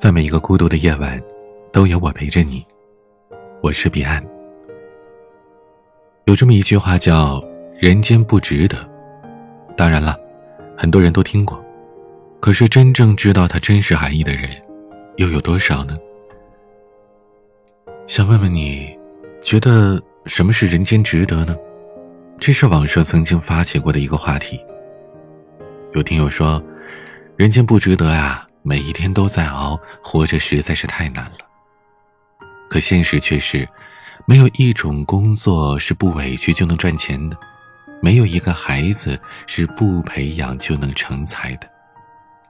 在每一个孤独的夜晚，都有我陪着你。我是彼岸。有这么一句话叫“人间不值得”，当然了，很多人都听过，可是真正知道它真实含义的人，又有多少呢？想问问你，觉得什么是人间值得呢？这是网上曾经发起过的一个话题。有听友说，人间不值得啊。每一天都在熬，活着实在是太难了。可现实却是，没有一种工作是不委屈就能赚钱的，没有一个孩子是不培养就能成才的，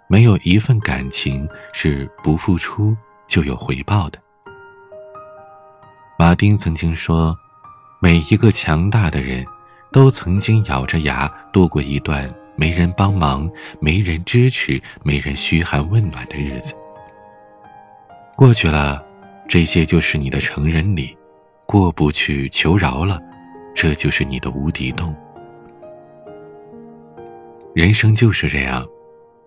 没有一份感情是不付出就有回报的。马丁曾经说：“每一个强大的人，都曾经咬着牙度过一段。”没人帮忙，没人支持，没人嘘寒问暖的日子，过去了，这些就是你的成人礼；过不去，求饶了，这就是你的无底洞。人生就是这样，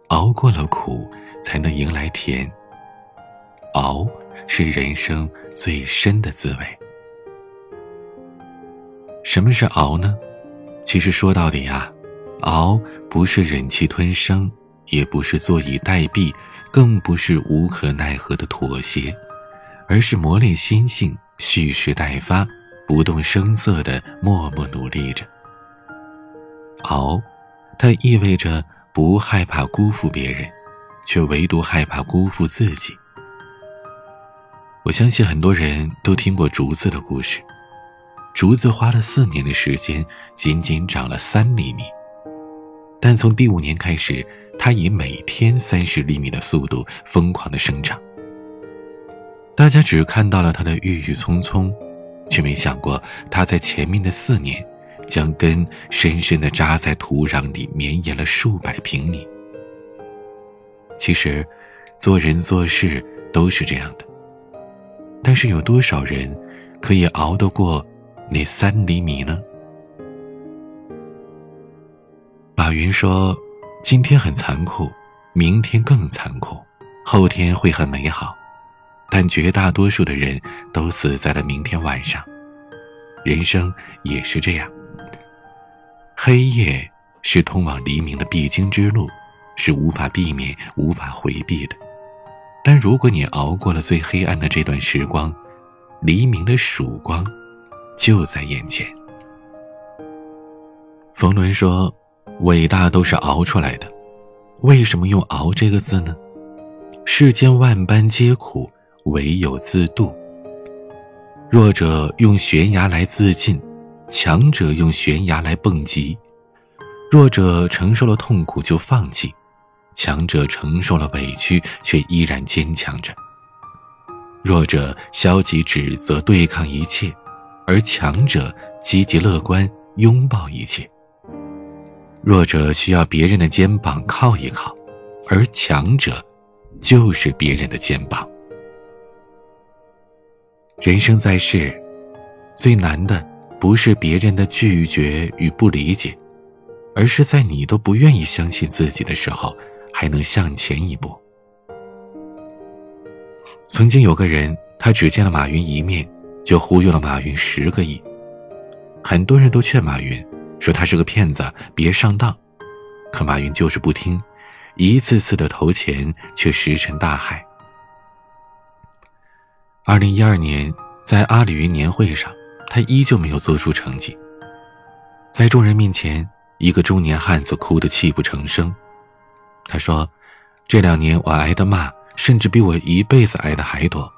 熬过了苦，才能迎来甜。熬是人生最深的滋味。什么是熬呢？其实说到底呀。熬不是忍气吞声，也不是坐以待毙，更不是无可奈何的妥协，而是磨练心性，蓄势待发，不动声色的默默努力着。熬，它意味着不害怕辜负别人，却唯独害怕辜负自己。我相信很多人都听过竹子的故事，竹子花了四年的时间，仅仅长了三厘米。但从第五年开始，它以每天三十厘米的速度疯狂的生长。大家只看到了它的郁郁葱葱，却没想过它在前面的四年，将根深深的扎在土壤里，绵延了数百平米。其实，做人做事都是这样的。但是有多少人，可以熬得过那三厘米呢？马云说：“今天很残酷，明天更残酷，后天会很美好，但绝大多数的人都死在了明天晚上。人生也是这样。黑夜是通往黎明的必经之路，是无法避免、无法回避的。但如果你熬过了最黑暗的这段时光，黎明的曙光就在眼前。”冯仑说。伟大都是熬出来的，为什么用“熬”这个字呢？世间万般皆苦，唯有自渡。弱者用悬崖来自尽，强者用悬崖来蹦极。弱者承受了痛苦就放弃，强者承受了委屈却依然坚强着。弱者消极指责对抗一切，而强者积极乐观拥抱一切。弱者需要别人的肩膀靠一靠，而强者就是别人的肩膀。人生在世，最难的不是别人的拒绝与不理解，而是在你都不愿意相信自己的时候，还能向前一步。曾经有个人，他只见了马云一面，就忽悠了马云十个亿，很多人都劝马云。说他是个骗子，别上当。可马云就是不听，一次次的投钱却石沉大海。二零一二年，在阿里云年会上，他依旧没有做出成绩。在众人面前，一个中年汉子哭得泣不成声。他说：“这两年我挨的骂，甚至比我一辈子挨的还多，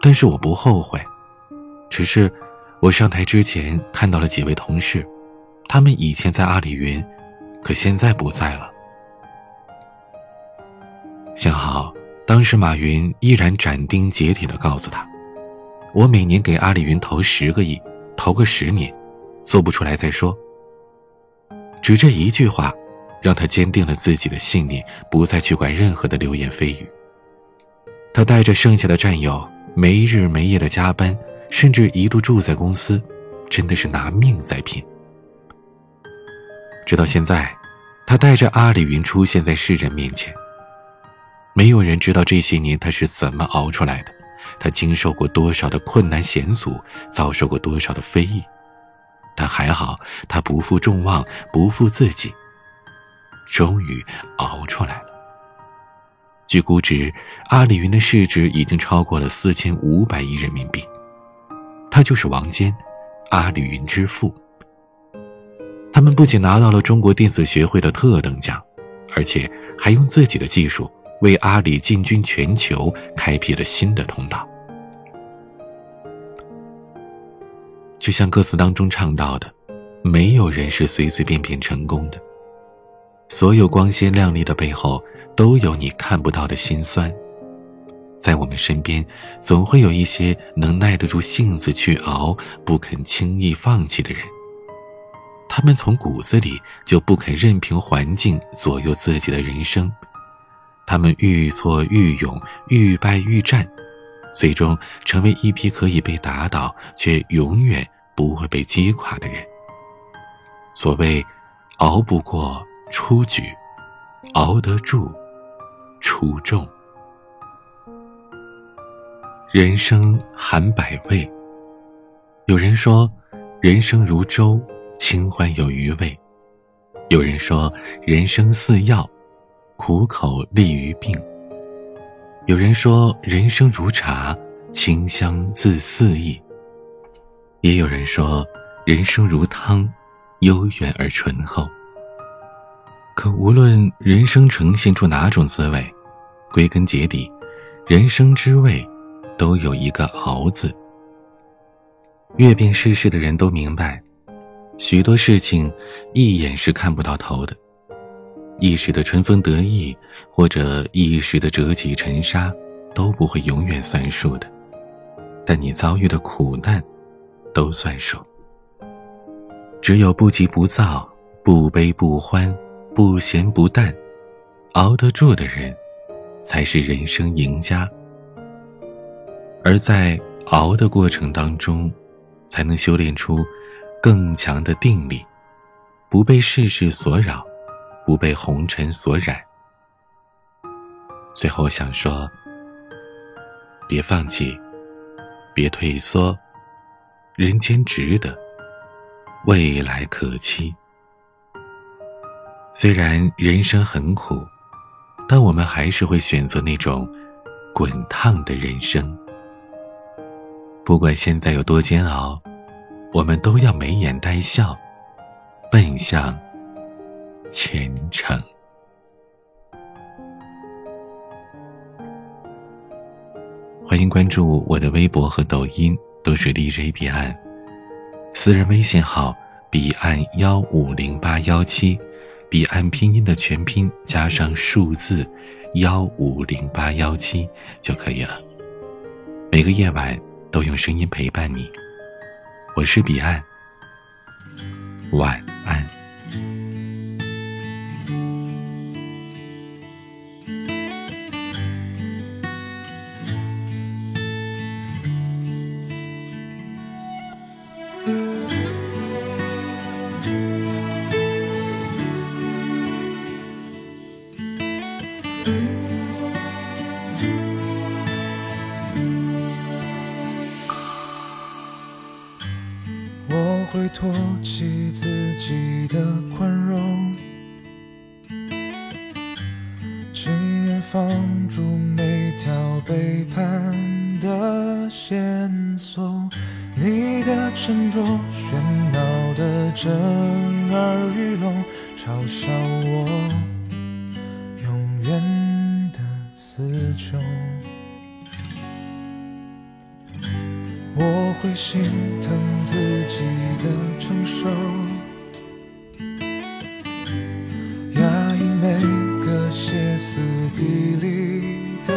但是我不后悔。只是我上台之前看到了几位同事。”他们以前在阿里云，可现在不在了。幸好当时马云依然斩钉截铁的告诉他：“我每年给阿里云投十个亿，投个十年，做不出来再说。”只这一句话，让他坚定了自己的信念，不再去管任何的流言蜚语。他带着剩下的战友没日没夜的加班，甚至一度住在公司，真的是拿命在拼。直到现在，他带着阿里云出现在世人面前。没有人知道这些年他是怎么熬出来的，他经受过多少的困难险阻，遭受过多少的非议，但还好，他不负众望，不负自己，终于熬出来了。据估值，阿里云的市值已经超过了四千五百亿人民币，他就是王坚，阿里云之父。他们不仅拿到了中国电子学会的特等奖，而且还用自己的技术。为阿里进军全球开辟了新的通道。就像歌词当中唱到的：“没有人是随随便便成功的，所有光鲜亮丽的背后，都有你看不到的辛酸。”在我们身边，总会有一些能耐得住性子去熬、不肯轻易放弃的人。他们从骨子里就不肯任凭环境左右自己的人生。他们愈挫愈勇，愈败愈战，最终成为一批可以被打倒却永远不会被击垮的人。所谓“熬不过出局，熬得住出众”。人生含百味，有人说人生如粥，清欢有余味；有人说人生似药。苦口利于病。有人说人生如茶，清香自四溢；也有人说人生如汤，悠远而醇厚。可无论人生呈现出哪种滋味，归根结底，人生之味都有一个“熬”字。阅遍世事的人都明白，许多事情一眼是看不到头的。一时的春风得意，或者一时的折戟沉沙，都不会永远算数的。但你遭遇的苦难，都算数。只有不急不躁、不悲不欢、不咸不淡，熬得住的人，才是人生赢家。而在熬的过程当中，才能修炼出更强的定力，不被世事所扰。不被红尘所染。最后想说：别放弃，别退缩，人间值得，未来可期。虽然人生很苦，但我们还是会选择那种滚烫的人生。不管现在有多煎熬，我们都要眉眼带笑，奔向。前程。欢迎关注我的微博和抖音，都是 DJ 彼岸。私人微信号：彼岸幺五零八幺七，彼岸拼音的全拼加上数字幺五零八幺七就可以了。每个夜晚都用声音陪伴你，我是彼岸。晚安。托起自己的宽容，情愿放逐每条背叛的线索。你的沉着喧闹的震耳欲聋，嘲笑我永远的词穷。会心疼自己的承受，压抑每个歇斯底里的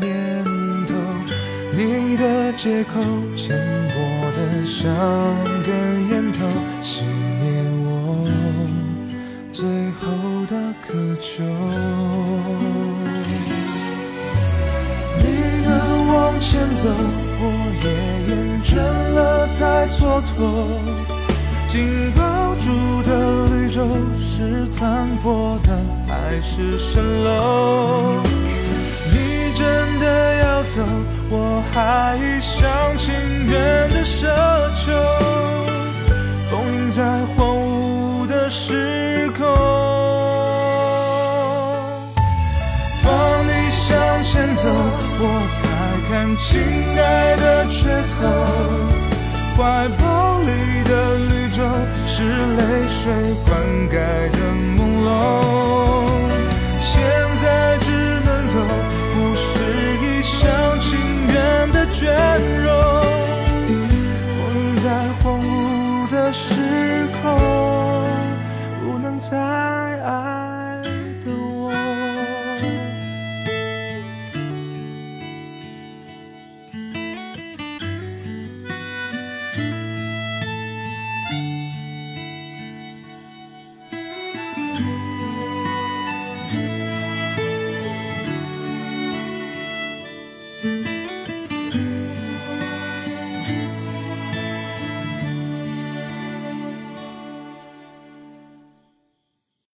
念头。你的借口浅薄的像根烟头，熄灭我最后的渴求。你的往前走。蹉跎，紧抱住的绿洲是残破的还是蜃楼？你真的要走，我还一厢情愿的奢求，封印在荒芜的时空。放你向前走，我才看亲爱的缺口。怀抱里的绿洲，是泪水灌溉的朦胧。现在